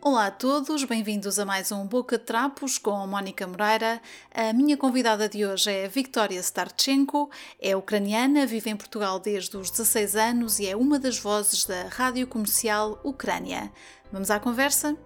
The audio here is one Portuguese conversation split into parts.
Olá a todos, bem-vindos a mais um Boca de Trapos com a Mónica Moreira. A minha convidada de hoje é Victoria Starchenko, é ucraniana, vive em Portugal desde os 16 anos e é uma das vozes da rádio comercial Ucrânia. Vamos à conversa?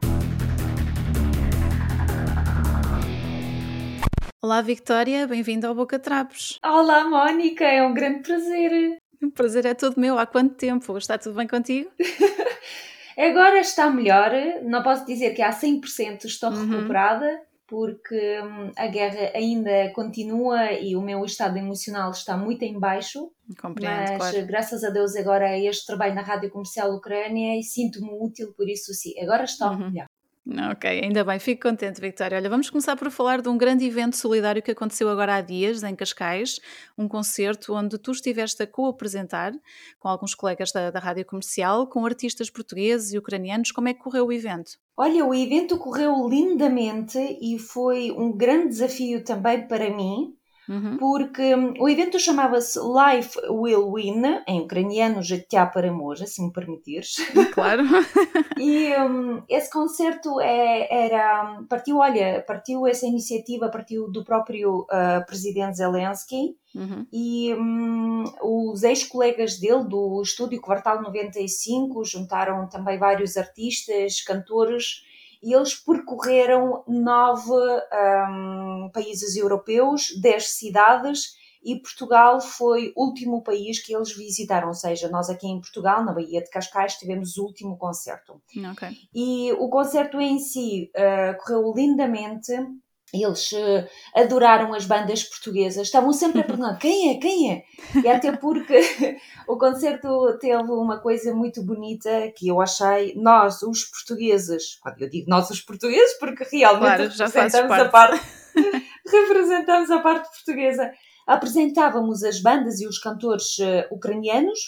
Olá Victoria, bem-vinda ao Boca de Trapos. Olá Mónica, é um grande prazer. O prazer é todo meu. Há quanto tempo? Está tudo bem contigo? Agora está melhor. Não posso dizer que há 100% estou uhum. recuperada, porque hum, a guerra ainda continua e o meu estado emocional está muito em baixo. Compreendo, mas claro. graças a Deus agora é este trabalho na Rádio Comercial Ucrânia e sinto-me útil por isso sim. Agora está uhum. melhor. Ok, ainda bem, fico contente, Victoria. Olha, vamos começar por falar de um grande evento solidário que aconteceu agora há dias, em Cascais, um concerto onde tu estiveste a co-apresentar com alguns colegas da, da rádio comercial, com artistas portugueses e ucranianos. Como é que correu o evento? Olha, o evento correu lindamente e foi um grande desafio também para mim, Uhum. Porque um, o evento chamava-se Life Will Win, em ucraniano Життя переможе, se me permitires. Claro. e um, esse concerto é, era, partiu, olha, partiu essa iniciativa, partiu do próprio uh, presidente Zelensky uhum. e um, os ex-colegas dele do estúdio Quartal 95 juntaram também vários artistas, cantores e eles percorreram nove um, países europeus, dez cidades, e Portugal foi o último país que eles visitaram, ou seja, nós aqui em Portugal, na Baía de Cascais, tivemos o último concerto. Okay. E o concerto em si uh, correu lindamente, eles uh, adoraram as bandas portuguesas, estavam sempre a perguntar quem é, quem é? E até porque o concerto teve uma coisa muito bonita que eu achei, nós, os portugueses, quando eu digo nós, os portugueses, porque realmente claro, representamos, parte. A parte, representamos a parte portuguesa, apresentávamos as bandas e os cantores uh, ucranianos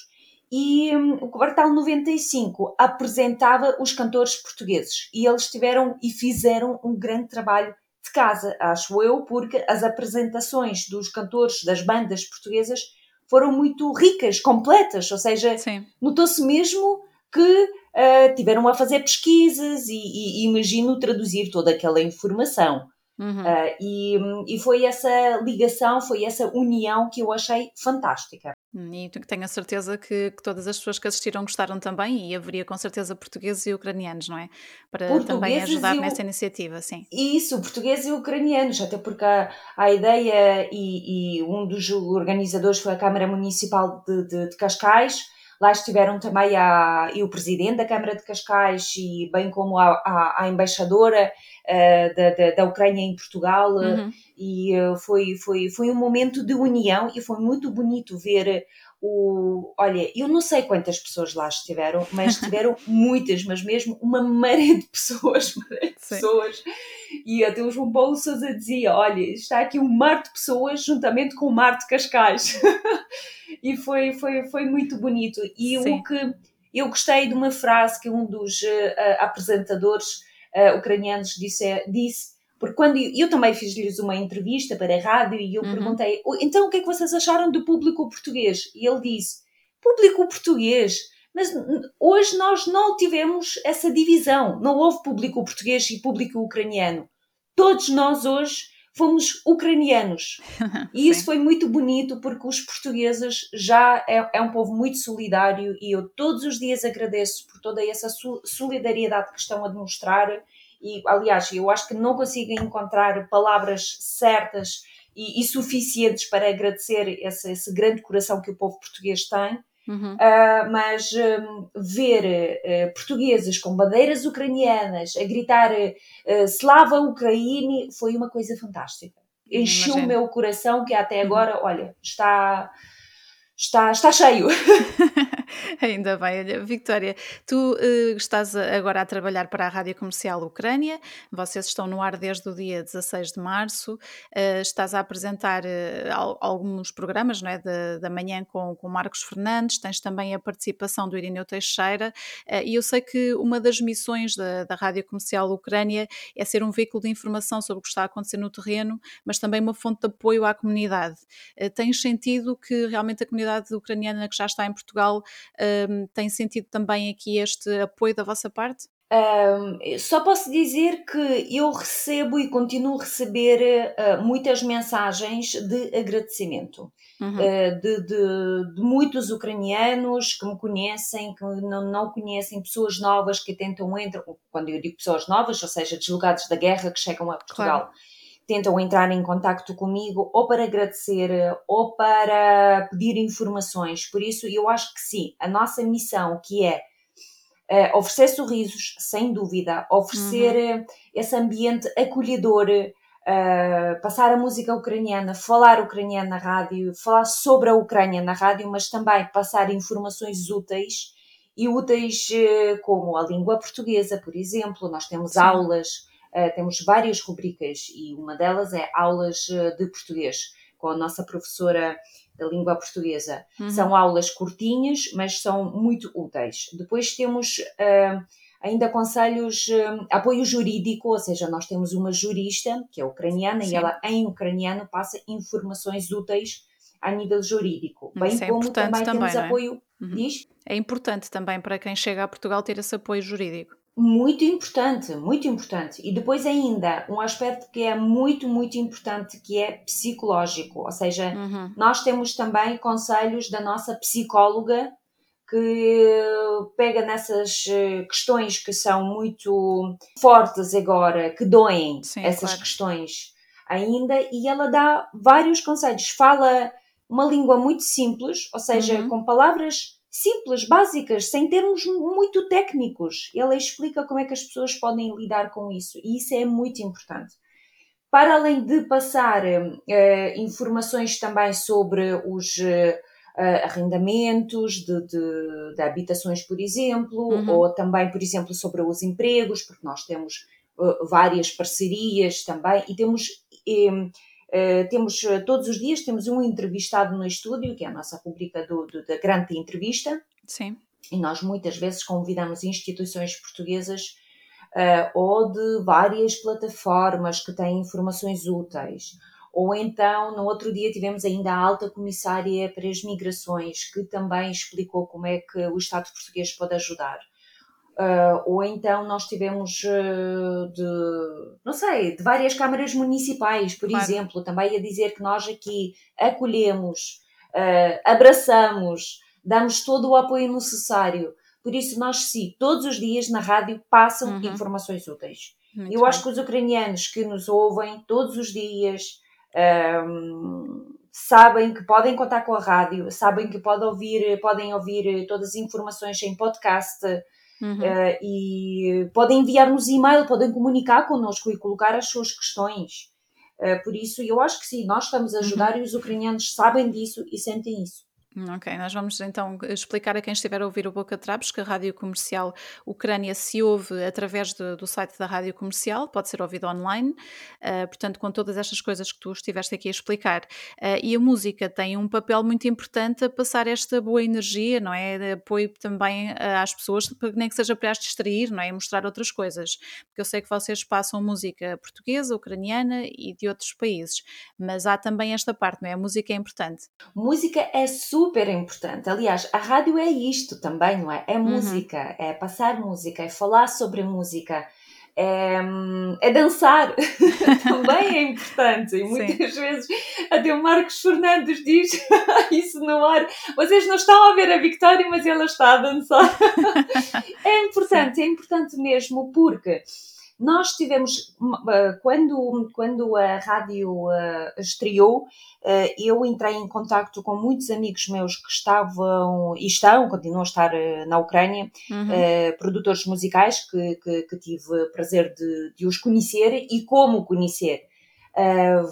e um, o Quartal 95 apresentava os cantores portugueses e eles tiveram e fizeram um grande trabalho casa, acho eu, porque as apresentações dos cantores das bandas portuguesas foram muito ricas, completas, ou seja, notou-se mesmo que uh, tiveram a fazer pesquisas e, e, imagino traduzir toda aquela informação. Uhum. Uh, e, e foi essa ligação, foi essa união que eu achei fantástica. E tenho a certeza que, que, todas as pessoas que assistiram gostaram também, e haveria com certeza portugueses e ucranianos, não é? Para também ajudar nessa iniciativa, sim. Isso, portugueses e ucranianos, até porque a, a ideia e, e, um dos organizadores foi a Câmara Municipal de, de, de Cascais. Lá estiveram também a, e o presidente da Câmara de Cascais, e bem como a, a, a embaixadora uh, da, da, da, Ucrânia em Portugal. Uhum. E uh, foi, foi, foi um momento de união e foi muito bonito ver o. Olha, eu não sei quantas pessoas lá estiveram, mas estiveram muitas, mas mesmo uma maré de pessoas, maré de pessoas. E até o João Paulo Souza dizia: Olha, está aqui um mar de pessoas juntamente com o mar de Cascais. e foi, foi, foi muito bonito. E Sim. o que eu gostei de uma frase que um dos uh, apresentadores uh, ucranianos disse, disse porque quando eu, eu também fiz-lhes uma entrevista para a rádio e eu uhum. perguntei, então o que é que vocês acharam do público português? E ele disse, público português, mas hoje nós não tivemos essa divisão, não houve público português e público ucraniano. Todos nós hoje fomos ucranianos. E isso foi muito bonito porque os portugueses já é, é, um povo muito solidário e eu todos os dias agradeço por toda essa solidariedade que estão a demonstrar e aliás, eu acho que não consigo encontrar palavras certas e, e suficientes para agradecer esse, esse, grande coração que o povo português tem. Uhum. Uh, mas um, ver uh, portugueses com bandeiras ucranianas a gritar uh, Slava Ucraine foi uma coisa fantástica. Encheu o meu coração que até uhum. agora, uhum. olha, está está, está cheio. Ainda bem. Olha, Victoria, tu uh, estás agora a trabalhar para a Rádio Comercial Ucrânia, vocês estão no ar desde o dia 16 de março, uh, estás a apresentar uh, alguns programas não é, da, da manhã com, com Marcos Fernandes, tens também a participação do Irineu Teixeira, e eu sei que uma das missões da, da Rádio Comercial Ucrânia é ser um veículo de informação sobre o que está a acontecer no terreno, mas também uma fonte de apoio à comunidade. tens sentido que realmente a comunidade ucraniana que já está em Portugal Um, tem sentido também aqui este apoio da vossa parte? Um, só posso dizer que eu recebo e continuo a receber uh, muitas mensagens de agradecimento uhum. uh, de, de, de, muitos ucranianos que me conhecem, que não, não conhecem, pessoas novas que tentam entrar, quando eu digo pessoas novas, ou seja, deslogados da guerra que chegam a Portugal. Claro. Tentam entrar em contato comigo ou para agradecer ou para pedir informações. Por isso, eu acho que sim, a nossa missão, que é Uh, oferecer sorrisos, sem dúvida, oferecer uhum. esse ambiente acolhedor, uh, passar a música ucraniana, falar ucraniano na rádio, falar sobre a Ucrânia na rádio, mas também passar informações úteis e úteis uh, como a língua portuguesa, por exemplo. Nós temos Sim. aulas, temos várias rubricas e uma delas é aulas de português com a nossa professora da língua portuguesa. Uhum. São aulas curtinhas, mas são muito úteis. Depois temos uh, ainda conselhos, uh, apoio jurídico, ou seja, nós temos uma jurista, que é ucraniana, Sim. e ela em ucraniano passa informações úteis a nível jurídico. Bem Isso é como também, também temos é? apoio. Uhum. Diz? É importante também para quem chega a Portugal ter esse apoio jurídico. Muito importante, muito importante. E depois ainda um aspecto que é muito, muito importante, que é psicológico. Ou seja, uhum. nós temos também conselhos da nossa psicóloga que pega nessas eh, questões que são muito fortes agora, que doem Sim, essas claro. questões ainda, e ela dá vários conselhos. Fala uma língua muito simples, ou seja, uhum. com palavras simples, básicas, sem termos muito técnicos. Ele explica como é que as pessoas podem lidar com isso e isso é muito importante. Para além de passar uh, informações também sobre os uh, arrendamentos de, de, de, habitações, por exemplo, uhum. ou também, por exemplo, sobre os empregos, porque nós temos uh, várias parcerias também e temos Uh, temos uh, todos os dias temos um entrevistado no estúdio, que é a nossa rubrica do, do, da grande entrevista. Sim. E nós muitas vezes convidamos instituições portuguesas uh, ou de várias plataformas que têm informações úteis. Ou então, no outro dia, tivemos ainda a alta comissária para as migrações, que também explicou como é que o Estado português pode ajudar. Uh, ou então nós tivemos uh, de, não sei, de várias câmaras municipais, por claro. exemplo, também a dizer que nós aqui acolhemos, uh, abraçamos, damos todo o apoio necessário. Por isso, nós sim, todos os dias na rádio passam uhum. informações úteis. Muito Eu bem. acho que os ucranianos que nos ouvem todos os dias um, sabem que podem contar com a rádio, sabem que podem ouvir, podem ouvir todas as informações em podcast Uhum. Uh, e podem enviar-nos e-mail, podem comunicar connosco e colocar as suas questões. Uh, por isso, eu acho que sim, nós estamos a ajudar uhum. e os ucranianos sabem disso e sentem isso. Ok, nós vamos então explicar a quem estiver a ouvir o Boca Trapos que a Rádio Comercial Ucrânia se ouve através do site da Rádio Comercial, pode ser ouvido online, uh, portanto, com todas estas coisas que tu estiveste aqui a explicar. Uh, e a música tem um papel muito importante a passar esta boa energia, não é? De apoio também uh, às pessoas, nem que seja para as distrair, não é? E mostrar outras coisas. Porque eu sei que vocês passam música portuguesa, ucraniana e de outros países, mas há também esta parte, não é? A música é importante. Música é super super importante. Aliás, a rádio é isto também, não é? É uhum. música, uhum. é passar música, é falar sobre música, é, é dançar também é importante. E muitas Sim. vezes até o Marcos Fernandes diz isso no ar. Vocês não estão a ver a Victória, mas ela está a dançar. é importante, Sim. é importante mesmo, porque nós tivemos, eh, quando, quando a rádio eh, estreou, eh, eu entrei em contato com muitos amigos meus que estavam e estão, continuam a estar na Ucrânia, uhum. produtores musicais que, que, que tive o prazer de, de, os conhecer e como conhecer.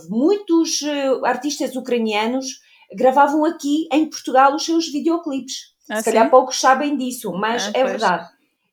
muitos artistas ucranianos gravavam aqui em Portugal os seus videoclipes. Ah, Se calhar poucos sabem disso, mas ah, é pois. verdade.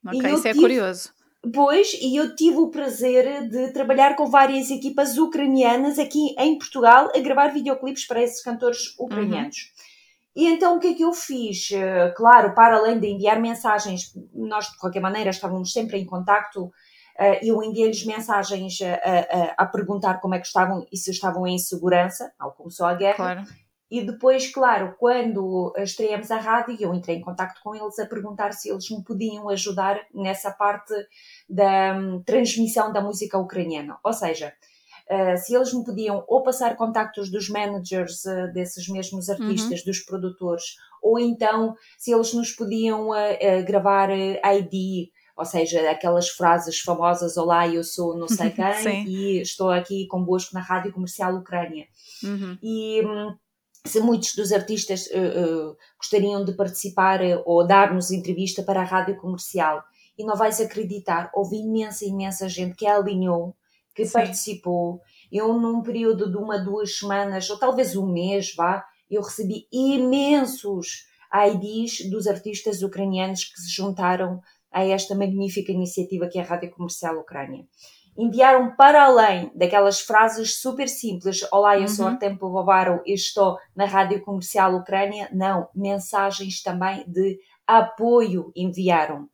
Ok, isso é tive, é curioso. Pois, e eu tive o prazer de trabalhar com várias equipas ucranianas aqui em Portugal a gravar videoclipes para esses cantores ucranianos. Uhum. E então o que é que eu fiz? Eh, claro, para além de enviar mensagens, nós de qualquer maneira estávamos sempre em contacto, eh, eu enviei-lhes mensagens a, a, a, perguntar como é que estavam e se estavam em segurança, ao começou a guerra. Claro. E depois, claro, quando estreamos a rádio, eu entrei em contato com eles a perguntar se eles me podiam ajudar nessa parte da um, transmissão da música ucraniana. Ou seja, uh, se eles me podiam ou passar contactos dos managers uh, desses mesmos artistas, uhum. dos produtores, ou então se eles nos podiam uh, gravar ID, ou seja, aquelas frases famosas: Olá, eu sou não sei quem e estou aqui convosco na Rádio Comercial Ucrânia. Uhum. E. Um, se muitos dos artistas uh, uh, gostariam de participar uh, ou dar-nos entrevista para a rádio comercial. E não vais acreditar, houve imensa, imensa gente que alinhou, que Sim. participou. Eu, num período de uma, duas semanas, ou talvez um mês, vá, eu recebi imensos IDs dos artistas ucranianos que se juntaram a esta magnífica iniciativa que é a Rádio Comercial Ucrânia enviaram para além daquelas frases super simples: Olá, eu sou uhum. Artem Povovaro e estou na Rádio Comercial Ucrânia. Não, mensagens também de apoio enviaram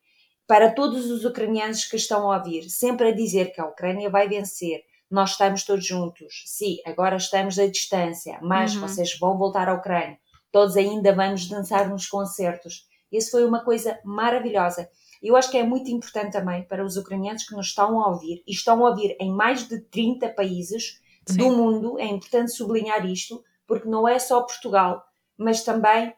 para todos os ucranianos que estão a ouvir, sempre a dizer que a Ucrânia vai vencer. Nós estamos todos juntos. Sim, agora estamos à distância, mas uhum. vocês vão voltar à Ucrânia. Todos ainda vamos dançar nos concertos. Isso foi uma coisa maravilhosa. Eu acho que é muito importante também para os ucranianos que nos estão a ouvir, e estão a ouvir em mais de 30 países Sim. do mundo, é importante sublinhar isto, porque não é só Portugal, mas também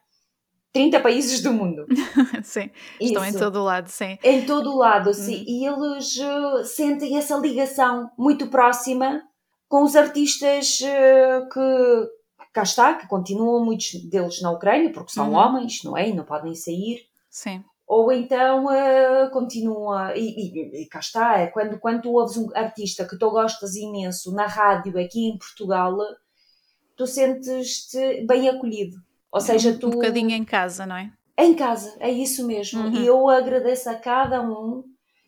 30 países do mundo. sim, estão Isso. em todo o lado, sim. Em todo o lado, sim. Uhum. E eles uh, sentem essa ligação muito próxima com os artistas uh, que cá está, que continuam muitos deles na Ucrânia, porque são uhum. homens, não é? E não podem sair. Sim ou então uh, continua, e, e, e, cá está, é quando, quando tu ouves um artista que tu gostas imenso na rádio aqui em Portugal, tu sentes-te bem acolhido. Ou seja, tu. Um bocadinho em casa, não é? Em casa, é isso mesmo. Uhum. E eu agradeço a cada um,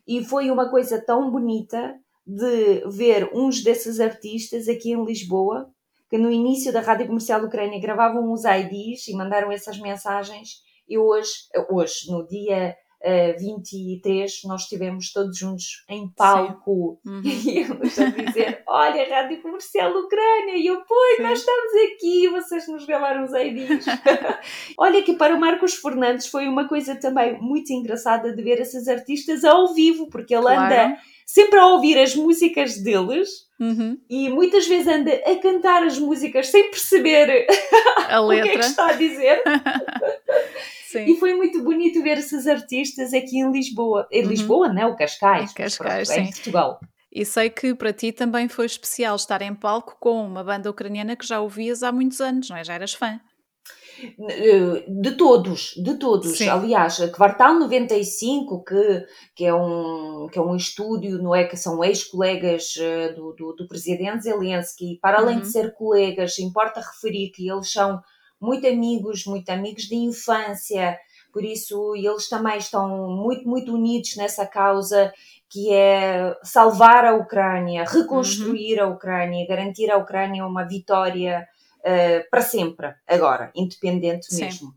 e foi uma coisa tão bonita de ver uns desses artistas aqui em Lisboa, que no início da Rádio Comercial Ucrânia gravavam os IDs e mandaram essas mensagens e hoje, hoje no dia uh, eh, 23, nós estivemos todos juntos em palco uhum. e eles a dizer: Olha, Rádio Comercial Ucrânia, e eu, pois, nós estamos aqui, vocês nos gravaram os IDs. Olha, que para o Marcos Fernandes foi uma coisa também muito engraçada de ver esses artistas ao vivo, porque ele claro. anda sempre a ouvir as músicas deles. Uhum. E muitas vezes anda a cantar as músicas sem perceber a letra. o que é que está a dizer. E foi muito bonito ver esses artistas aqui em Lisboa. Em uhum. Lisboa, não, o Cascais. Em Cascais, pronto, sim. Em Portugal. E sei que para ti também foi especial estar em palco com uma banda ucraniana que já ouvias há muitos anos, não é? Já eras fã. De todos, de todos. Sim. Aliás, a Quartal 95, que, que, é um, que é um estúdio, não é? Que são ex-colegas eh, do, do, do, presidente Zelensky, para além uhum. de ser colegas, importa referir que eles são muito amigos, muito amigos de infância, por isso eles também estão muito, muito unidos nessa causa que é salvar a Ucrânia, reconstruir uhum. a Ucrânia, garantir à Ucrânia uma vitória uh, para sempre, agora, independente Sim. mesmo.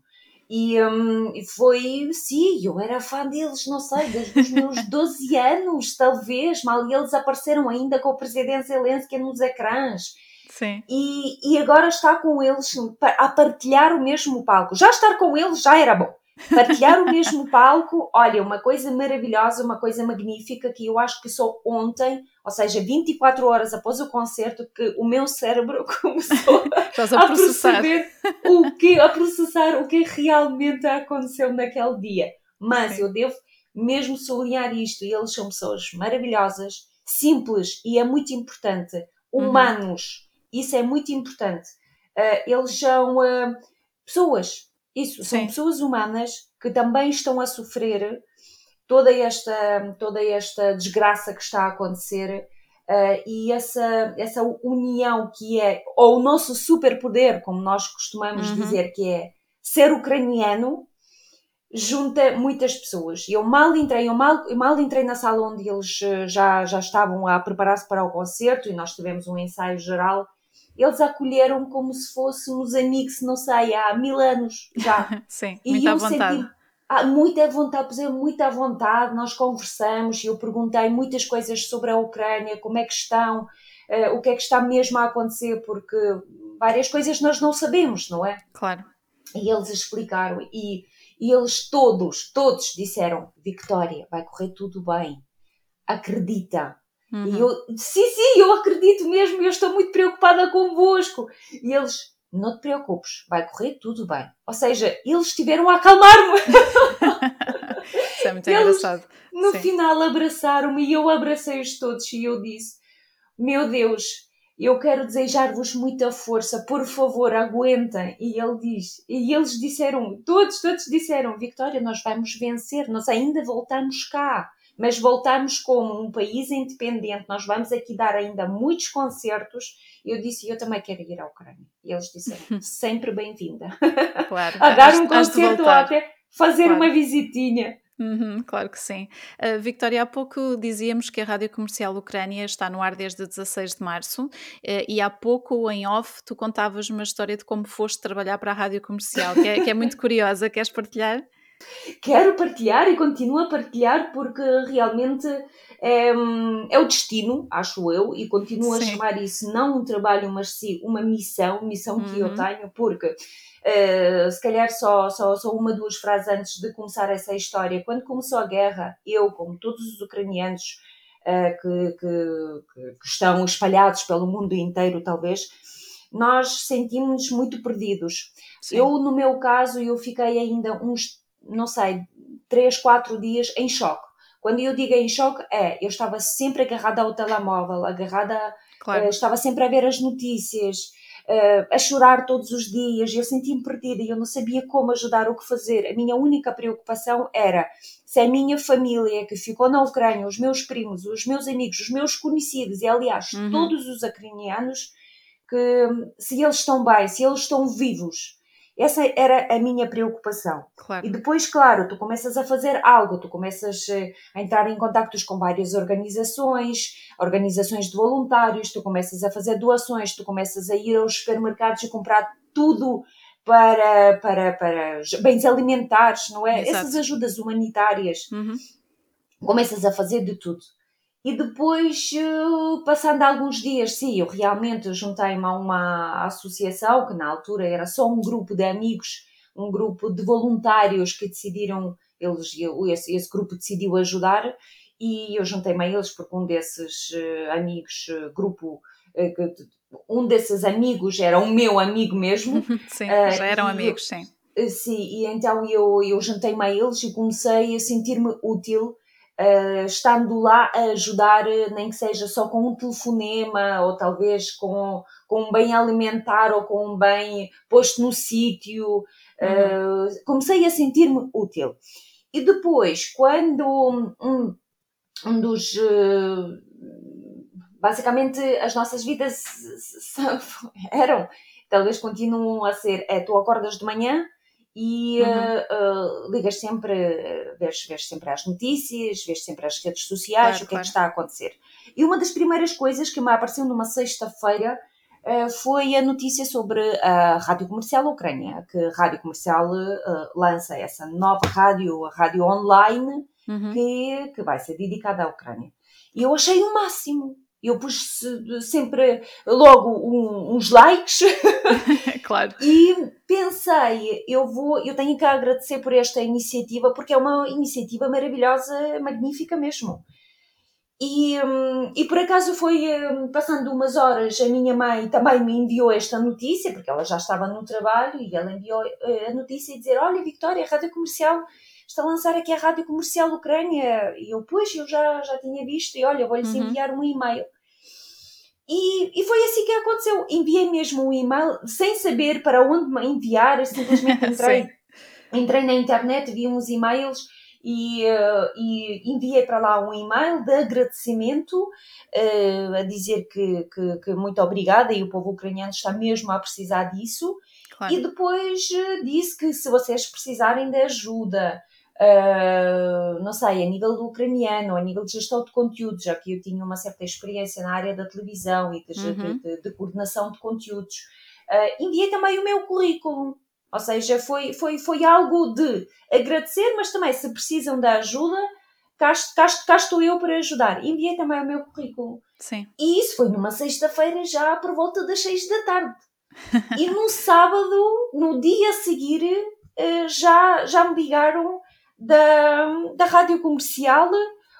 E um, foi, sim, eu era fã deles, não sei, desde os meus 12 anos, talvez, mal eles apareceram ainda com o presidente Zelensky nos ecrãs. Sim. E, e agora está com eles a partilhar o mesmo palco. Já estar com eles já era bom. Partilhar o mesmo palco, olha, uma coisa maravilhosa, uma coisa magnífica que eu acho que só ontem, ou seja, 24 horas após o concerto, que o meu cérebro começou a, a perceber o que, a processar o que realmente aconteceu naquele dia. Mas eu devo mesmo sublinhar isto, eles são pessoas maravilhosas, simples e é muito importante, uhum. humanos. Uhum isso é muito importante. Uh, eles são uh, pessoas, isso, são Sim. pessoas humanas que também estão a sofrer toda esta, toda esta desgraça que está a acontecer uh, e essa, essa união que é, ou o nosso superpoder, como nós costumamos uhum. dizer, que é ser ucraniano, junta muitas pessoas. Eu mal entrei, eu mal, eu mal entrei na sala onde eles já, já estavam a preparar-se para o concerto e nós tivemos um ensaio geral eles acolheram como se fôssemos amigos, não sei, há mil anos já. Sim, e muita vontade. Senti, ah, muita vontade, pois é, muita vontade, nós conversamos, eu perguntei muitas coisas sobre a Ucrânia, como é que estão, uh, o que é que está mesmo a acontecer, porque várias coisas nós não sabemos, não é? Claro. E eles explicaram e, e eles todos, todos disseram: Victoria, vai correr tudo bem, acredita. Uhum. E eu, sim, sim, eu acredito mesmo, eu estou muito preocupada convosco. E eles, não te preocupes, vai correr tudo bem. Ou seja, eles estiveram a acalmar-me. Isso é muito eles, engraçado. No sim. final abraçaram-me e eu abracei-os todos e eu disse: Meu Deus, eu quero desejar-vos muita força, por favor, aguentem. E ele diz, e eles disseram, todos, todos disseram, Victoria, nós vamos vencer, nós ainda voltamos cá, mas voltamos como um país independente, nós vamos aqui dar ainda muitos concertos. Eu disse, eu também quero ir à Ucrânia. E eles disseram, sempre bem-vinda. Claro, a dar um concerto ou até fazer claro. uma visitinha. Uhum, claro que sim. Uh, Victoria, há pouco dizíamos que a Rádio Comercial Ucrânia está no ar desde 16 de março uh, e há pouco, em off, tu contavas uma história de como foste trabalhar para a Rádio Comercial, que é, que é muito curiosa. Queres partilhar? Quero partilhar e continuo a partilhar porque realmente é, é o destino, acho eu, e continuo sim. a chamar isso não um trabalho, mas sim uma missão, missão que eu uhum. tenho, porque Uh, se calhar só, só, só uma, duas frases antes de começar essa história. Quando começou a guerra, eu, como todos os ucranianos uh, que, que, que, estão espalhados pelo mundo inteiro, talvez, nós sentimos-nos muito perdidos. Sim. Eu, no meu caso, eu fiquei ainda uns, não sei, três, quatro dias em choque. Quando eu digo em choque, é, eu estava sempre agarrada ao telemóvel, agarrada, claro. uh, estava sempre a ver as notícias, uh, a chorar todos os dias, eu sentia-me perdida e eu não sabia como ajudar, o que fazer. A minha única preocupação era se a minha família que ficou na Ucrânia, os meus primos, os meus amigos, os meus conhecidos e, aliás, uhum. todos os ucranianos, que se eles estão bem, se eles estão vivos, essa era a minha preocupação. Claro. E depois, claro, tu começas a fazer algo, tu começas eh, a entrar em contactos com várias organizações, organizações de voluntários, tu começas a fazer doações, tu começas a ir aos supermercados e comprar tudo para, para, para bens alimentares, não é? Exato. Essas ajudas humanitárias. Uhum. Começas a fazer de tudo. E depois, eh, passando alguns dias, sim, eu realmente juntei-me a uma associação, que na altura era só um grupo de amigos, um grupo de voluntários que decidiram, eles, esse, esse grupo decidiu ajudar, e eu juntei-me a eles porque um desses uh, amigos, uh, grupo, um desses amigos era o meu amigo mesmo. sim, já eram amigos, eu, sim. Sim, e então eu, eu juntei-me a eles e comecei a sentir-me útil uh, estando lá a ajudar, eh, nem que seja só com um telefonema ou talvez com, com um bem alimentar ou com um bem posto no sítio. Uhum. Uh, comecei a sentir-me útil. E depois, quando um, um dos. Uh, basicamente, as nossas vidas eram, talvez continuam a ser: é, tu acordas de manhã e uhum. uh, uh, ligas sempre, uh, vês, vês, sempre as notícias, vês sempre as redes sociais, claro, o que claro. é que está a acontecer. E uma das primeiras coisas que me apareceu numa sexta-feira foi a notícia sobre a Rádio Comercial Ucrânia, que a Rádio Comercial lança essa nova rádio, a rádio online, uhum. que, que vai ser dedicada à Ucrânia. E eu achei o máximo eu pus sempre logo um, uns likes. claro. E pensei, eu vou, eu tenho que agradecer por esta iniciativa porque é uma iniciativa maravilhosa, magnífica mesmo. E, e por acaso foi hum, passando umas horas, a minha mãe também me enviou esta notícia, porque ela já estava no trabalho, e ela enviou eh, a notícia e dizer: Olha, Victoria, a Rádio Comercial está a lançar aqui a Rádio Comercial Ucrânia. E eu, pois, eu já, já tinha visto, e olha, vou-lhes uhum. enviar um e-mail. E, e foi assim que aconteceu. Enviei mesmo um e-mail sem saber para onde me enviar, simplesmente entrei, entrei na internet, vi uns e-mails e, uh, e, enviei para lá um e-mail de agradecimento uh, a dizer que, que, que, muito obrigada e o povo ucraniano está mesmo a precisar disso. Claro. E depois uh, disse que se vocês precisarem de ajuda, Uh, não sei, a nível do ucraniano, a nível de gestão de conteúdos, já que eu tinha uma certa experiência na área da televisão e de, uhum. de, de, de coordenação de conteúdos, uh, enviei também o meu currículo. Ou seja, foi, foi, foi algo de agradecer, mas também se precisam da ajuda, cá, cá, cá estou eu para ajudar. Enviei também o meu currículo. Sim. E isso foi numa sexta-feira já por volta das seis da tarde. e no sábado, no dia a seguir, uh, já, já me ligaram da, da rádio comercial,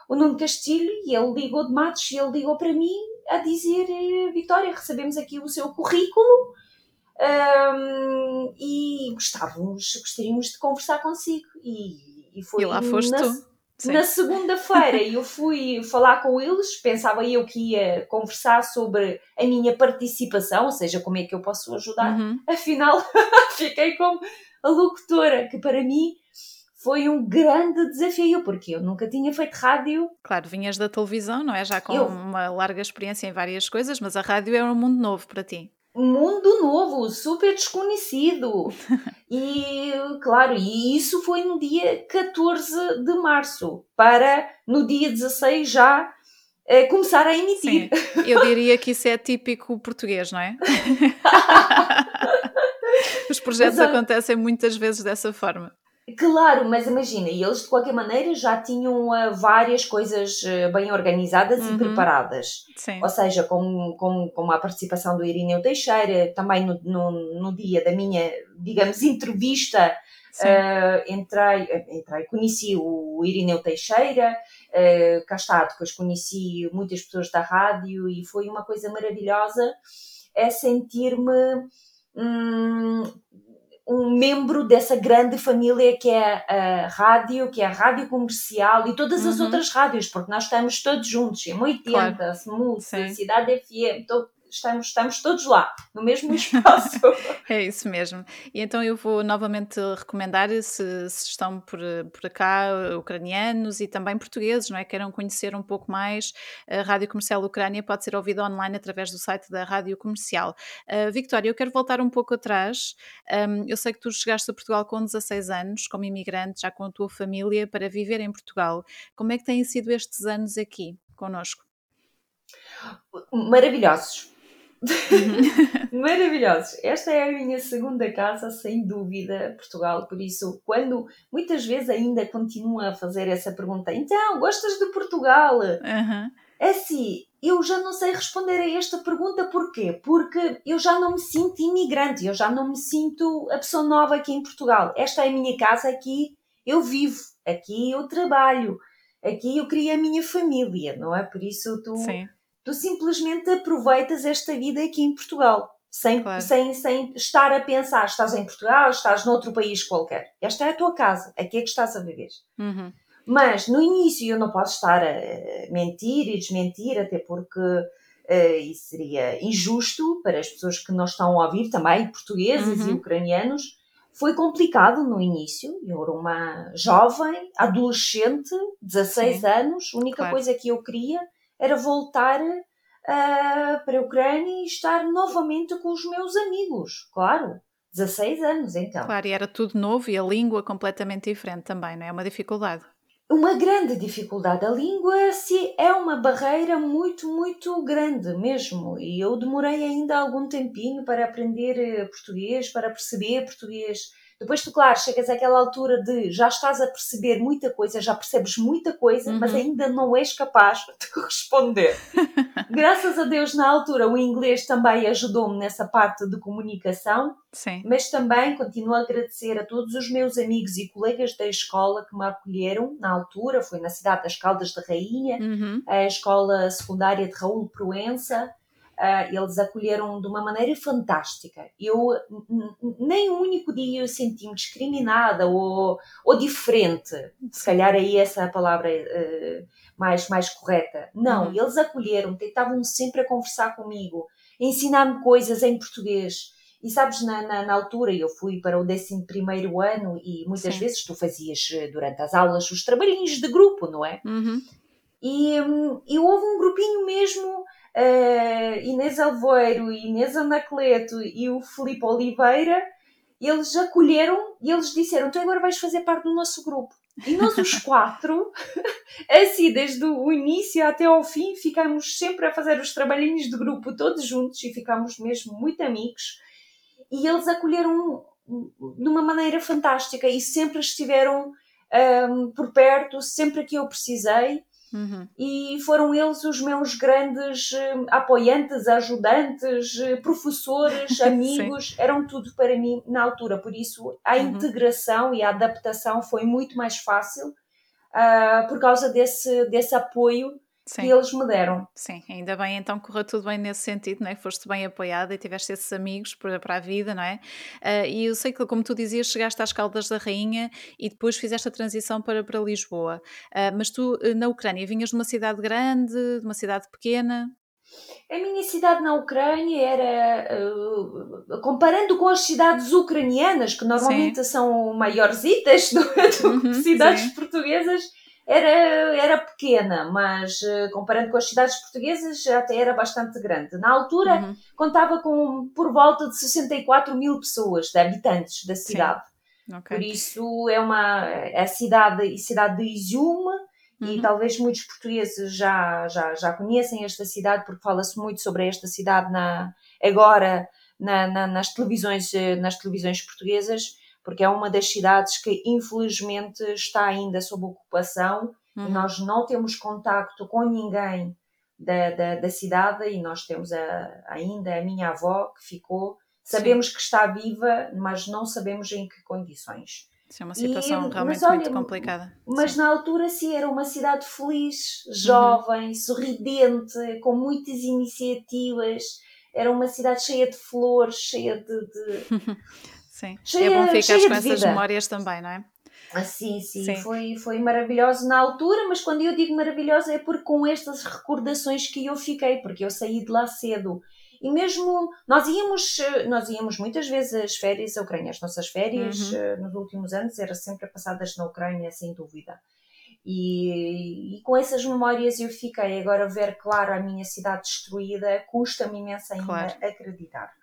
o Nuno Castilho, e ele ligou de Matos, e ele ligou para mim a dizer: Vitória, recebemos aqui o seu currículo um, e gostávamos, gostaríamos de conversar consigo. E, e foi e lá foste na, tu. Na segunda-feira eu fui falar com eles, pensava eu que ia conversar sobre a minha participação, ou seja, como é que eu posso ajudar. Uhum. Afinal, fiquei como a locutora, que para mim foi um grande desafio, porque eu nunca tinha feito rádio. Claro, vinhas da televisão, não é? Já com eu... uma larga experiência em várias coisas, mas a rádio era um mundo novo para ti mundo novo, super desconhecido. e, claro, e isso foi no dia 14 de março, para no dia 16 já eh, começar a emitir. Sim, eu diria que isso é típico português, não é? Os projetos Mas, acontecem muitas vezes dessa forma. Claro, mas imagina, eles de qualquer maneira já tinham uh, várias coisas uh, bem organizadas uhum. e preparadas. Sim. Ou seja, com, com, com a participação do Irineu Teixeira, também no, no, no dia da minha, digamos, entrevista, uh, entrei, entrei, conheci o Irineu Teixeira, uh, cá está, depois conheci muitas pessoas da rádio e foi uma coisa maravilhosa, é sentir-me. Hum, um membro dessa grande família que é a rádio, que é a rádio comercial e todas as uhum. outras rádios, porque nós estamos todos juntos, em 80, claro. Smooth, Cidade FM, todo, estamos, estamos todos lá, no mesmo espaço. é isso mesmo. E então eu vou novamente recomendar, se, se, estão por, por cá, ucranianos e também portugueses, não é? Queiram conhecer um pouco mais a Rádio Comercial Ucrânia, pode ser ouvida online através do site da Rádio Comercial. Uh, Victória, eu quero voltar um pouco atrás. Um, eu sei que tu chegaste a Portugal com 16 anos, como imigrante, já com a tua família, para viver em Portugal. Como é que têm sido estes anos aqui conosco? Maravilhosos. Maravilhosos. Esta é a minha segunda casa, sem dúvida, Portugal. Por isso, quando muitas vezes ainda continua a fazer essa pergunta, então, gostas de Portugal? Uhum. Assim, eu já não sei responder a esta pergunta porquê? Porque eu já não me sinto imigrante, eu já não me sinto a pessoa nova aqui em Portugal. Esta é a minha casa, aqui eu vivo, aqui eu trabalho, aqui eu crio a minha família, não é? Por isso tu. Sim tu simplesmente aproveitas esta vida aqui em Portugal. Sem, claro. sem, sem estar a pensar, estás em Portugal, estás noutro país qualquer. Esta é a tua casa, aqui é que estás a viver. Uhum. Mas no início eu não posso estar a mentir e desmentir, até porque uh, isso seria injusto para as pessoas que não estão a ouvir também, portugueses uhum. e ucranianos. Foi complicado no início. Eu era uma jovem, adolescente, 16 Sim. anos. A única claro. coisa que eu queria era voltar uh, para a Ucrânia e estar novamente com os meus amigos, claro. 16 anos, então. Claro, e era tudo novo e a língua completamente diferente também, não é? Uma dificuldade. Uma grande dificuldade. A língua se é uma barreira muito, muito grande mesmo. E eu demorei ainda algum tempinho para aprender eh, português, para perceber português. Depois tu, claro, chegas àquela altura de já estás a perceber muita coisa, já percebes muita coisa, uhum. mas ainda não és capaz de responder. Graças a Deus, na altura, o inglês também ajudou-me nessa parte de comunicação, Sim. mas também continuo a agradecer a todos os meus amigos e colegas da escola que me acolheram na altura, foi na cidade das Caldas da Rainha, uhum. a escola secundária de Raul Proença, Uh, eles acolheram de uma maneira fantástica. Eu nem um único dia eu senti-me discriminada ou, ou diferente. Se calhar aí essa é a palavra uh, mais, mais correta. Não, uhum. eles acolheram, tentavam sempre a conversar comigo, ensinar-me coisas em português. E sabes, na, na, na, altura eu fui para o 11 ano e muitas Sim. vezes tu fazias eh, durante as aulas os trabalhinhos de grupo, não é? Uhum. E, um, e houve um grupinho mesmo uh, Inês Alvoeiro, Inês Anacleto e o Filipe Oliveira, eles acolheram e eles disseram: Tu agora vais fazer parte do nosso grupo. E nós, os quatro, assim, desde o início até ao fim, ficamos sempre a fazer os trabalhinhos de grupo todos juntos e ficámos mesmo muito amigos. E eles acolheram de uma maneira fantástica e sempre estiveram um, por perto, sempre que eu precisei. Uhum. E foram eles os meus grandes uh, apoiantes, ajudantes, uh, professores, amigos, eram tudo para mim na altura. Por isso, a uhum. integração e a adaptação foi muito mais fácil uh, por causa desse, desse apoio Sim. que eles me deram. Sim, ainda bem, então correu tudo bem nesse sentido, não é? Foste bem apoiada e tiveste esses amigos para, para a vida, não é? Uh, e eu sei que, como tu dizias, chegaste às Caldas da Rainha e depois fizeste a transição para, para Lisboa. Uh, mas tu, eh, na Ucrânia, vinhas de uma cidade grande, de uma cidade pequena? A minha cidade na Ucrânia era, uh, comparando com as cidades ucranianas, que normalmente sim. são maiorzitas do, do uhum, cidades sim. portuguesas, era, era pequena, mas uh, comparando com as cidades portuguesas até era bastante grande. Na altura uhum. contava com por volta de 64 mil pessoas, de habitantes da cidade. Okay. Por isso é uma é a cidade, a cidade de Izium, uhum. e talvez muitos portugueses já, já, já conhecem esta cidade porque fala-se muito sobre esta cidade na, agora na, na, nas, televisões, eh, nas televisões portuguesas porque é uma das cidades que infelizmente está ainda sob ocupação uhum. e nós não temos contacto com ninguém da, da, da cidade e nós temos a, ainda a minha avó que ficou. Sabemos Sim. que está viva, mas não sabemos em que condições. Isso é uma situação e, realmente olha, muito complicada. Mas sim. na altura sim, era uma cidade feliz, jovem, uhum. sorridente, com muitas iniciativas. Era uma cidade cheia de flores, cheia de, de Sim, cheia, é bom ficar com essas memórias também, não é? Ah, sim, sim, sim, Foi, foi maravilhoso na altura, mas quando eu digo maravilhoso é porque com estas recordações que eu fiquei, porque eu saí de lá cedo. E mesmo nós íamos, nós íamos muitas vezes as férias à Ucrânia, as nossas férias uhum. Eh, nos últimos anos eram sempre passadas na Ucrânia, sem dúvida. E, e, com essas memórias eu fiquei. Agora, ver, claro, a minha cidade destruída custa-me imenso ainda claro. acreditar.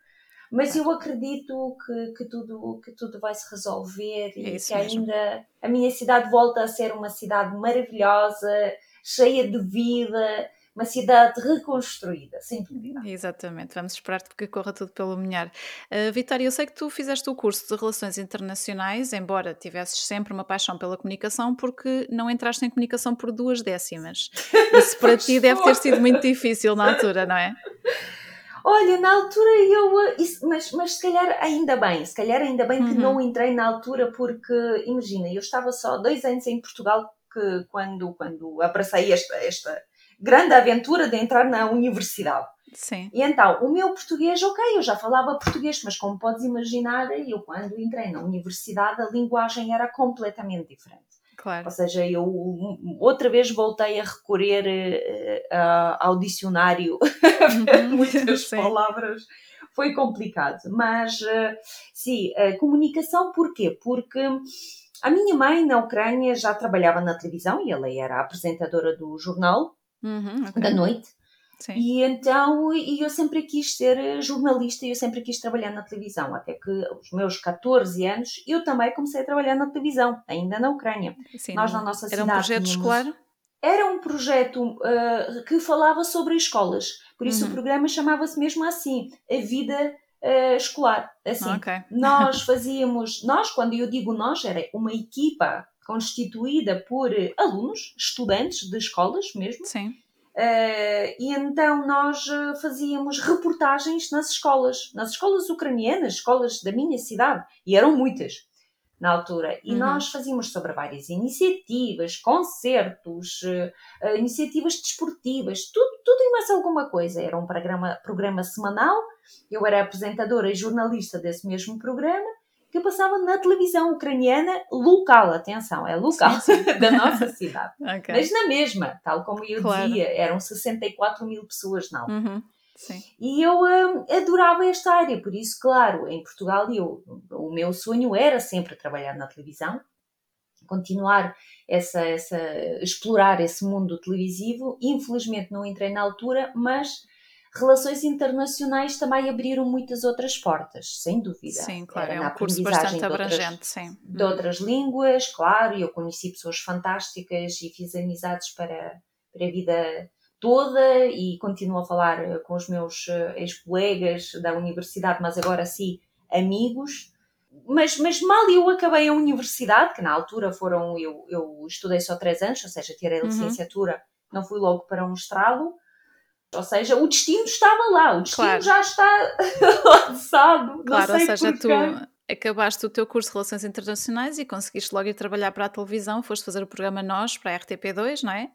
Mas eu acredito que, que, tudo, que tudo vai se resolver e é que ainda a minha cidade volta a ser uma cidade maravilhosa, cheia de vida, uma cidade reconstruída, sem dúvida. Exatamente, vamos esperar que corra tudo pelo melhor. Uh, Vitória, eu sei que tu fizeste o curso de Relações Internacionais, embora tivesses sempre uma paixão pela comunicação, porque não entraste em comunicação por duas décimas. Isso para ti deve ter sido muito difícil na altura, não é? Olha, na altura eu. Eh, isso, mas, mas se calhar ainda bem, se calhar ainda bem que uhum. não entrei na altura, porque imagina, eu estava só dois anos em Portugal que, quando, quando abracei esta, esta grande aventura de entrar na universidade. Sim. E então, o meu português, ok, eu já falava português, mas como podes imaginar, eu quando entrei na universidade a linguagem era completamente diferente. Claro. Ou seja, eu outra vez voltei a recorrer uh, ao dicionário, uhum. muitas palavras. Foi complicado, mas uh, sim, a comunicação porquê? Porque a minha mãe na Ucrânia já trabalhava na televisão e ela era apresentadora do jornal uhum, okay. da noite. Sim. E então e eu sempre quis ser jornalista e eu sempre quis trabalhar na televisão, até que aos meus 14 anos eu também comecei a trabalhar na televisão, ainda na Ucrânia. Sim, Nós na nossa era cidade. Era um projeto tínhamos... escolar? Era um projeto uh, que falava sobre escolas, por isso uhum. o programa chamava-se mesmo assim, A Vida uh, Escolar. Assim, okay. nós fazíamos, nós, quando eu digo nós, era uma equipa constituída por alunos, estudantes de escolas mesmo. Sim Uh, e então nós eh, fazíamos reportagens nas escolas, nas escolas ucranianas, escolas da minha cidade, e eram muitas na altura. E uhum. nós fazíamos sobre várias iniciativas, concertos, uh, iniciativas desportivas, tudo, tudo e mais alguma coisa. Era um programa, programa semanal, eu era apresentadora e jornalista desse mesmo programa, que passava na televisão ucraniana local, atenção, é local, sim, sim. da nossa cidade. okay. Mas na mesma, tal como eu claro. dizia, eram 64 mil pessoas na altura. Uhum. E eu um, adorava esta área, por isso, claro, em Portugal eu, o meu sonho era sempre trabalhar na televisão, continuar essa, essa, explorar esse mundo televisivo. Infelizmente não entrei na altura, mas Relações internacionais também abriram muitas outras portas, sem dúvida. Sim, claro, Era é um curso bastante de outras, abrangente, sim. De outras línguas, claro, e eu conheci pessoas fantásticas e fiz amizades para, para a vida toda e continuo a falar eh, com os meus eh, ex-colegas da universidade, mas agora sim amigos. Mas, mas mal eu acabei a universidade, que na altura foram, eu, eu estudei só três anos, ou seja, tirei a uhum. licenciatura não fui logo para um estrado. Ou seja, o destino estava lá, o destino claro. já está lançado. Claro, ou seja, tu acabaste o teu curso de Relações Internacionais e conseguiste logo ir trabalhar para a televisão, foste fazer o programa Nós para a RTP2, não é?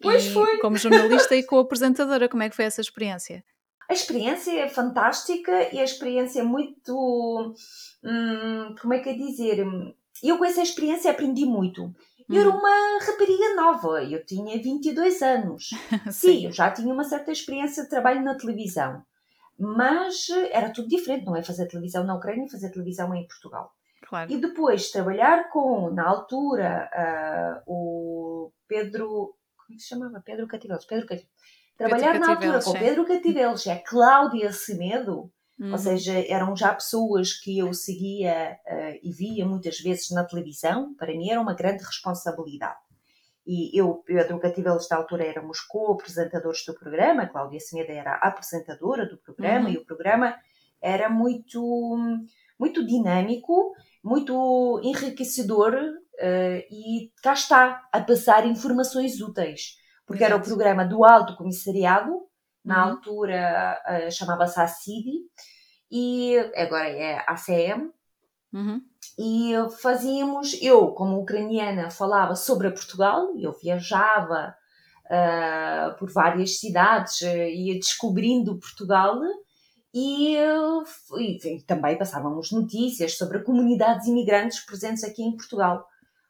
Pois e, foi. Como jornalista e co-apresentadora, como é que foi essa experiência? A experiência é fantástica e a experiência é muito. Hum, como é que é dizer? Eu com essa experiência aprendi muito. Eu era uhum. uma rapariga nova, eu tinha 22 anos. Sim. Sim, eu já tinha uma certa experiência de trabalho na televisão. Mas era tudo diferente, não é fazer televisão na Ucrânia e fazer televisão em Portugal. Claro. E depois trabalhar com, na altura, uh, o Pedro. Como é se chamava? Pedro Cativelos. Pedro Cativelos. Trabalhar Pedro na altura com Pedro Cativelos é Cláudia Semedo Uhum. Ou seja, eram já pessoas que eu seguia uh, e via muitas vezes na televisão, para mim era uma grande responsabilidade. E eu, Pedro Cativel, nesta altura, éramos co-apresentadores do programa, Cláudia Seneda era a apresentadora do programa, uhum. e o programa era muito, muito dinâmico, muito enriquecedor uh, e cá está, a passar informações úteis. Porque Exato. era o programa do Alto Comissariado, na uhum. altura uh, chamava-se ACIDI, e agora é ACM. Uhum. E fazíamos, eu como ucraniana falava sobre Portugal, eu viajava uh, por várias cidades, uh, ia descobrindo Portugal e, e, e, também passávamos notícias sobre comunidades imigrantes presentes aqui em Portugal.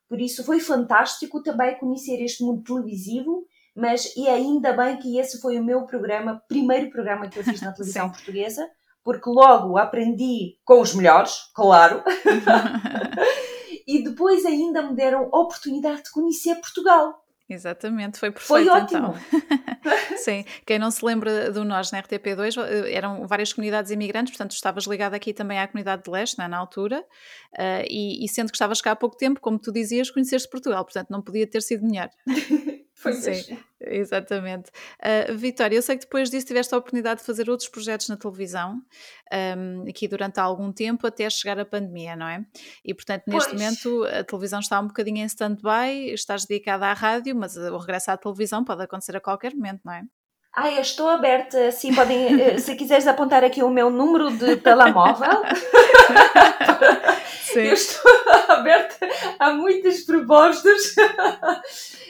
Por isso foi fantástico também conhecer este mundo televisivo mas e ainda bem que esse foi o meu programa, primeiro programa que eu fiz na televisão portuguesa, porque logo aprendi com os melhores, claro, e depois ainda me deram a oportunidade de conhecer Portugal. Exatamente, foi perfeito. Foi ótimo. Então. Sim, quem não se lembra do Nós na RTP2, eh, eram várias comunidades imigrantes, portanto, estavas ligado aqui também à comunidade de leste, né, na altura, uh, e, e, sendo que estavas cá há pouco tempo, como tu dizias, conheceste Portugal, portanto, não podia ter sido melhor. Foi Sim, exatamente. Uh, Vitória, eu sei que depois disso tiveste a oportunidade de fazer outros projetos na televisão, um, aqui durante algum tempo, até chegar a pandemia, não é? E portanto, neste pois. momento, a televisão está um bocadinho em stand-by, estás dedicada à rádio, mas o regresso à televisão pode acontecer a qualquer momento, não é? Ah, eu estou aberta, sim, podem, eh, se quiseres apontar aqui o meu número de telemóvel. Sim. Eu estou aberta a muitas propostas.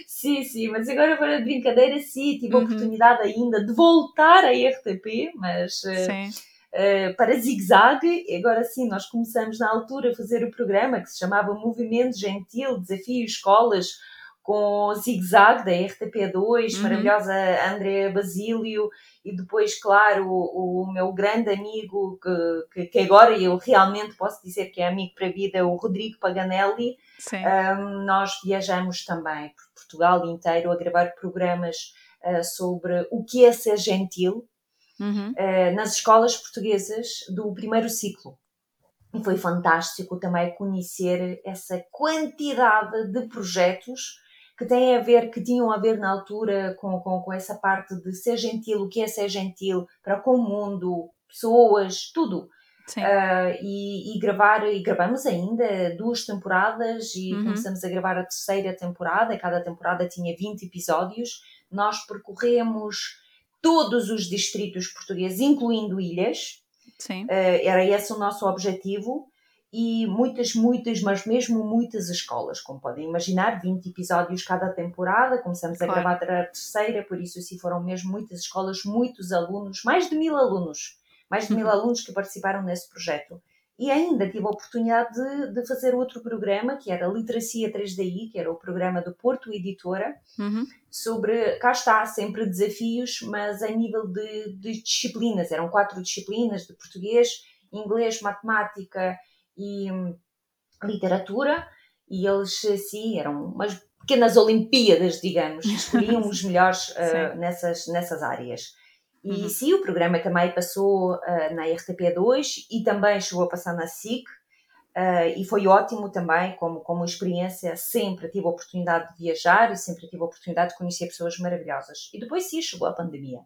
sim, sim, mas agora para de brincadeira, sim, tive uhum. a oportunidade ainda de voltar à RTP, mas uh, para Zigzag, agora sim, nós começamos na altura a fazer o programa que se chamava Movimento Gentil, Desafio Escolas, com o Zigzag da RTP2, uhum. maravilhosa André Basílio, e depois, claro, o, o meu grande amigo, que, que, que, agora eu realmente posso dizer que é amigo para a vida, o Rodrigo Paganelli. Um, nós viajamos também por Portugal inteiro a gravar programas uh, sobre o que é ser gentil uhum. uh, nas escolas portuguesas do primeiro ciclo. E foi fantástico também conhecer essa quantidade de projetos que têm a ver, que tinham a ver na altura com, com, com essa parte de ser gentil, o que é ser gentil para com o mundo, pessoas, tudo. Uh, e, e, gravar, e gravamos ainda duas temporadas e uhum. começamos a gravar a terceira temporada, cada temporada tinha 20 episódios. Nós percorremos todos os distritos portugueses, incluindo ilhas. Uh, era esse o nosso objetivo e muitas, muitas, mas mesmo muitas escolas, como podem imaginar, 20 episódios cada temporada, começamos claro. a gravar a terceira, por isso assim foram mesmo muitas escolas, muitos alunos, mais de mil alunos, mais de mil uhum. alunos que participaram nesse projeto. E ainda tive a oportunidade de, de, fazer outro programa, que era Literacia 3DI, que era o programa do Porto Editora, uhum. sobre, cá está, sempre desafios, mas a nível de, de disciplinas. Eram quatro disciplinas de português, inglês, matemática, e literatura, e eles, sim, eram umas pequenas Olimpíadas, digamos, escolhiam os melhores uh, nessas, nessas áreas. E uhum. sim, o programa também passou uh, na RTP2 e também chegou a passar na SIC, uh, e foi ótimo também, como, como experiência, sempre tive a oportunidade de viajar e sempre tive a oportunidade de conhecer pessoas maravilhosas. E depois sim, chegou a pandemia.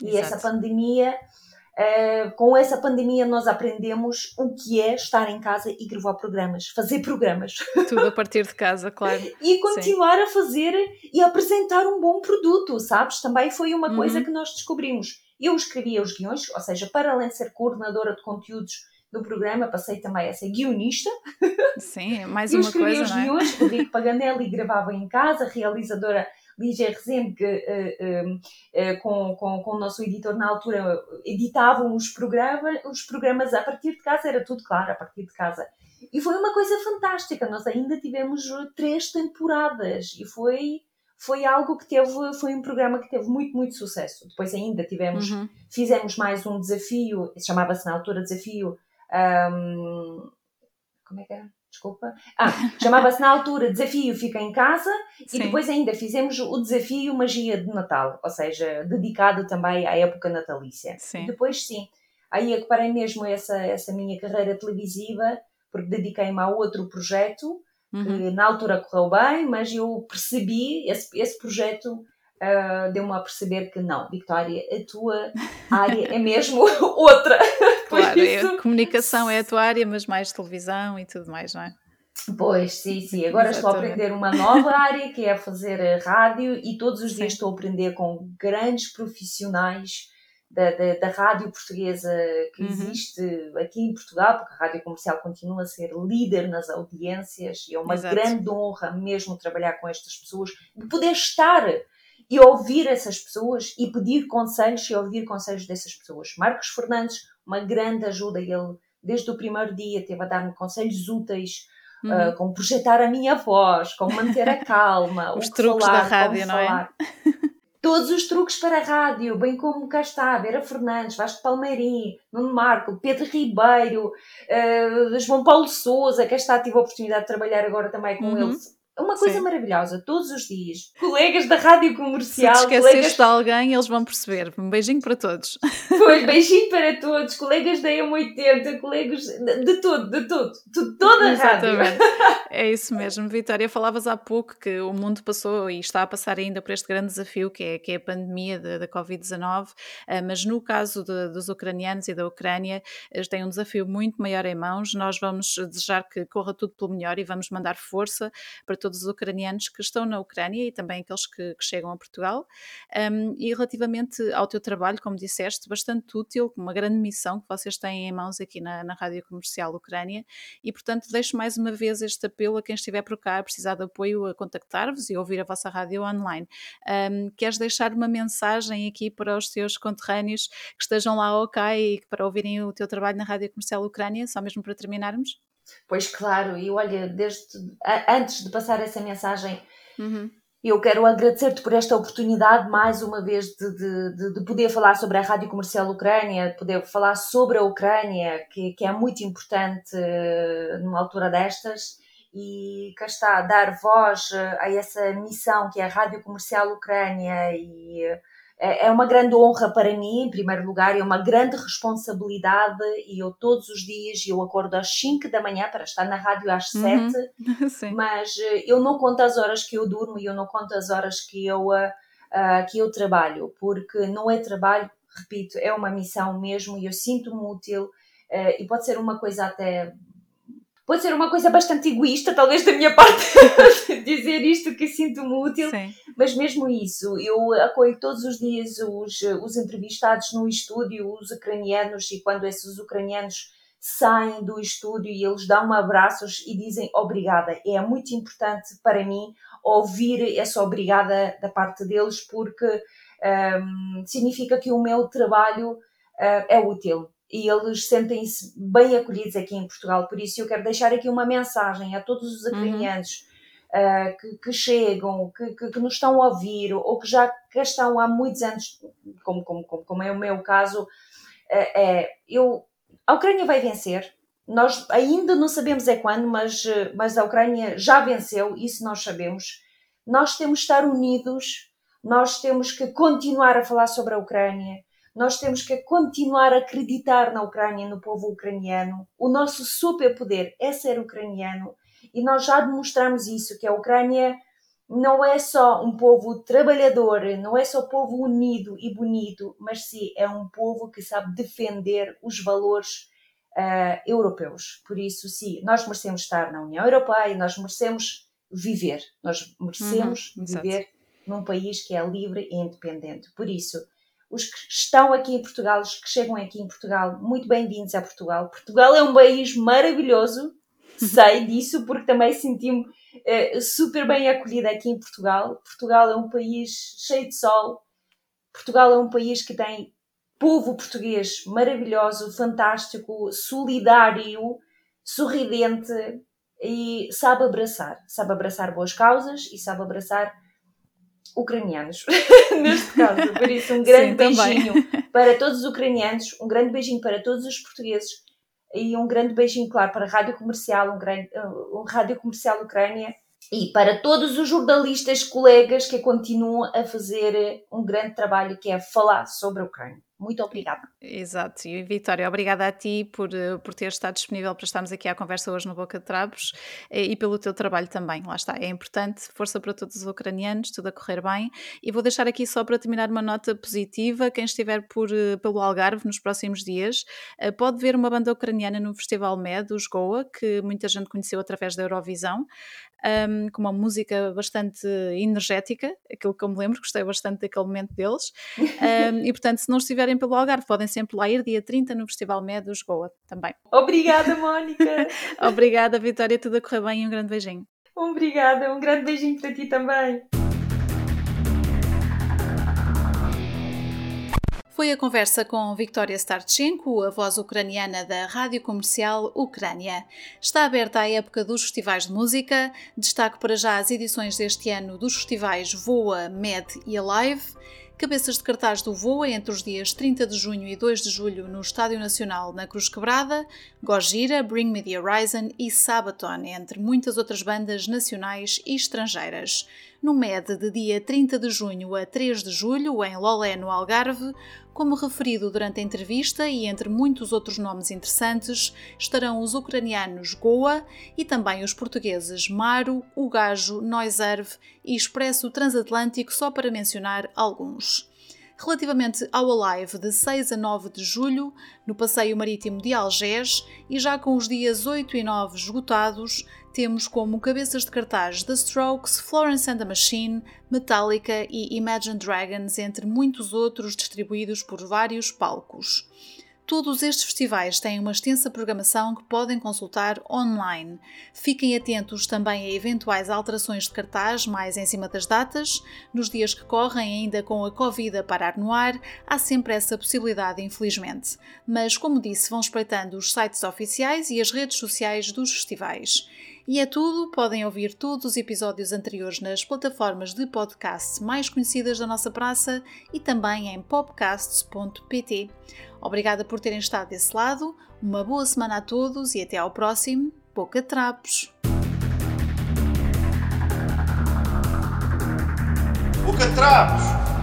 E Exato. essa pandemia Uh, com essa pandemia nós aprendemos o que é estar em casa e gravar programas, fazer programas. Tudo a partir de casa, claro. e continuar Sim. a fazer e apresentar um bom produto, sabes? Também foi uma uhum. coisa que nós descobrimos. Eu escrevia os guiões, ou seja, para além de ser coordenadora de conteúdos do programa, passei também a ser guionista. Sim, mais uma coisa, Eu escrevia os guiões, o Rico Paganelli gravava em casa, realizadora Lígia Rezende, que uh, uh, com, com, com o nosso editor na altura editavam os programas, os programas a partir de casa, era tudo claro, a partir de casa. E foi uma coisa fantástica, nós ainda tivemos três temporadas e foi foi algo que teve, foi um programa que teve muito, muito sucesso. Depois ainda tivemos, uhum. fizemos mais um desafio, chamava-se na altura desafio, um, como é que era? Desculpa. Ah, chamava-se na altura Desafio Fica em Casa Sim. e depois ainda fizemos o Desafio Magia de Natal, ou seja, dedicado também à época natalícia. Sim. E depois sim, aí é que parei mesmo essa, essa minha carreira televisiva, porque dediquei-me a outro projeto, uhum. que na altura correu bem, mas eu percebi, esse, esse projeto uh, deu-me a perceber que não, Victoria, a tua área é mesmo outra. Claro, isso... a comunicação é a tua área, mas mais televisão e tudo mais, não é? Pois, sim, sim. Agora Exatamente. estou a aprender uma nova área que é fazer rádio e todos os dias sim. estou a aprender com grandes profissionais da, da, da rádio portuguesa que uhum. existe aqui em Portugal, porque a rádio comercial continua a ser líder nas audiências e é uma Exato. grande honra mesmo trabalhar com estas pessoas e poder estar e ouvir essas pessoas e pedir conselhos e ouvir conselhos dessas pessoas. Marcos Fernandes, uma grande ajuda, ele desde o primeiro dia teve a dar-me conselhos úteis, uhum. uh, como projetar a minha voz, como manter a calma, os truques falar, da rádio, não é? Todos os truques para a rádio, bem como cá está, Vera Fernandes, Vasco Palmeirim, Nuno Marco, Pedro Ribeiro, uh, João Paulo Souza, que está, tive a oportunidade de trabalhar agora também com uhum. eles uma coisa Sim. maravilhosa, todos os dias. Colegas da rádio comercial. Se te colegas... de alguém, eles vão perceber. Um beijinho para todos. Pois, beijinho para todos. Colegas da M80, colegas de, tudo, de tudo. De toda a Exatamente. rádio. É isso mesmo, Vitória. Falavas há pouco que o mundo passou e está a passar ainda por este grande desafio que é, que é a pandemia da Covid-19, ah, mas no caso de, dos ucranianos e da Ucrânia, eles têm um desafio muito maior em mãos. Nós vamos desejar que corra tudo pelo melhor e vamos mandar força para todos os ucranianos que estão na Ucrânia e também aqueles que, que chegam a Portugal. Um, e relativamente ao teu trabalho, como disseste, bastante útil, uma grande missão que vocês têm em mãos aqui na, na Rádio Comercial Ucrânia. E, portanto, deixo mais uma vez este apelo a quem estiver por cá a precisar de apoio a contactar-vos e ouvir a vossa rádio online. Um, queres deixar uma mensagem aqui para os teus conterrâneos que estejam lá ao cá e para ouvirem o teu trabalho na Rádio Comercial Ucrânia, só mesmo para terminarmos? Pois claro, e olha, desde antes de passar essa mensagem, uhum. eu quero agradecer-te por esta oportunidade mais uma vez de, de, de, poder falar sobre a Rádio Comercial Ucrânia, de poder falar sobre a Ucrânia, que, que é muito importante uh, numa altura destas, e cá está, dar voz a essa missão que é a Rádio Comercial Ucrânia e é, é uma grande honra para mim, em primeiro lugar, é uma grande responsabilidade e eu todos os dias eu acordo às 5 da manhã para estar na rádio às 7, uhum. mas eh, eu não conto as horas que eu durmo e eu não conto as horas que eu, uh, que eu trabalho, porque não é trabalho, repito, é uma missão mesmo e eu sinto-me útil uh, e pode ser uma coisa até pode ser uma coisa bastante egoísta, talvez da minha parte, dizer isto que sinto-me útil, Sim. mas mesmo isso, eu acolho todos os dias os, os entrevistados no estúdio, os ucranianos, e quando esses ucranianos saem do estúdio e eles dão abraços e dizem obrigada. É muito importante para mim ouvir essa obrigada da parte deles, porque um, significa que o meu trabalho uh, é útil e eles sentem-se bem acolhidos aqui em Portugal. Por isso, eu quero deixar aqui uma mensagem a todos os ucranianos uhum. uh, que, que, chegam, que, que, que, nos estão a ouvir ou que já cá estão há muitos anos, como, como, como, como é o meu caso. Uh, é, eu, a Ucrânia vai vencer. Nós ainda não sabemos é quando, mas, mas a Ucrânia já venceu, isso nós sabemos. Nós temos de estar unidos, nós temos que continuar a falar sobre a Ucrânia nós temos que continuar a acreditar na Ucrânia, no povo ucraniano. O nosso superpoder é ser ucraniano e nós já demonstramos isso, que a Ucrânia não é só um povo trabalhador, não é só um povo unido e bonito, mas sim é um povo que sabe defender os valores uh, europeus. Por isso, sim, nós merecemos estar na União Europeia, nós merecemos viver, nós merecemos uhum, viver num país que é livre e independente. Por isso, os que estão aqui em Portugal, os que chegam aqui em Portugal, muito bem-vindos a Portugal. Portugal é um país maravilhoso, sei disso, porque também senti-me uh, super bem acolhida aqui em Portugal. Portugal é um país cheio de sol. Portugal é um país que tem povo português maravilhoso, fantástico, solidário, sorridente e sabe abraçar. Sabe abraçar boas causas e sabe abraçar ucranianos, neste caso. Por isso, um grande Sim, beijinho para todos os ucranianos, um grande beijinho para todos os portugueses e um grande beijinho, claro, para a Rádio Comercial, um, grande, um Rádio Comercial Ucrânia e para todos os jornalistas, colegas que continuam a fazer um grande trabalho que é falar sobre a Ucrânia. Muito obrigada. Exato. E Vitória, obrigada a ti por, eh, por ter estado disponível para estarmos aqui à conversa hoje no Boca de Trapos eh, e pelo teu trabalho também. Lá está, é importante. Força para todos os ucranianos, tudo a correr bem. E vou deixar aqui só para terminar uma nota positiva. Quem estiver por, eh, pelo Algarve nos próximos dias pode ver uma banda ucraniana no Festival MED, os Goa, que muita gente conheceu através da Eurovisão um, com uma música bastante energética, aquilo que eu me lembro, gostei bastante daquele momento deles. Um, e portanto, se não estiverem pelo Algarve, podem sempre lá ir dia 30 no Festival Medos Goa também. Obrigada, Mónica! Obrigada, Vitória, tudo a correr bem e um grande beijinho. Obrigada, um grande beijinho para ti também. Foi a conversa com Victoria Starchenko, a voz ucraniana da Rádio Comercial Ucrânia. Está aberta a época dos festivais de música. Destaque para já as edições deste ano dos festivais Voa, Med e Alive. Cabeças de cartaz do Voa entre os dias 30 de junho e 2 de julho no Estádio Nacional na Cruz Quebrada, Gojira, Bring Me the Horizon e Sabaton, entre muitas outras bandas nacionais e estrangeiras. No MED de dia 30 de junho a 3 de julho, em Lolé, no Algarve, como referido durante a entrevista e entre muitos outros nomes interessantes, estarão os ucranianos Goa e também os portugueses Maro, O Gajo, Noiserve e Expresso Transatlântico, só para mencionar alguns. Relativamente ao Alive de 6 a 9 de julho, no Passeio Marítimo de Algés, e já com os dias 8 e 9 esgotados, temos como cabeças de cartaz The Strokes, Florence and the Machine, Metallica e Imagine Dragons, entre muitos outros distribuídos por vários palcos. Todos estes festivais têm uma extensa programação que podem consultar online. Fiquem atentos também a eventuais alterações de cartaz mais em cima das datas. Nos dias que correm, ainda com a Covid a parar no ar, há sempre essa possibilidade, infelizmente. Mas, como disse, vão espreitando os sites oficiais e as redes sociais dos festivais. E é tudo, podem ouvir todos os episódios anteriores nas plataformas de podcast mais conhecidas da nossa praça e também em popcasts.pt. Obrigada por terem estado desse lado, uma boa semana a todos e até ao próximo Boca Trapos! Boca Trapos!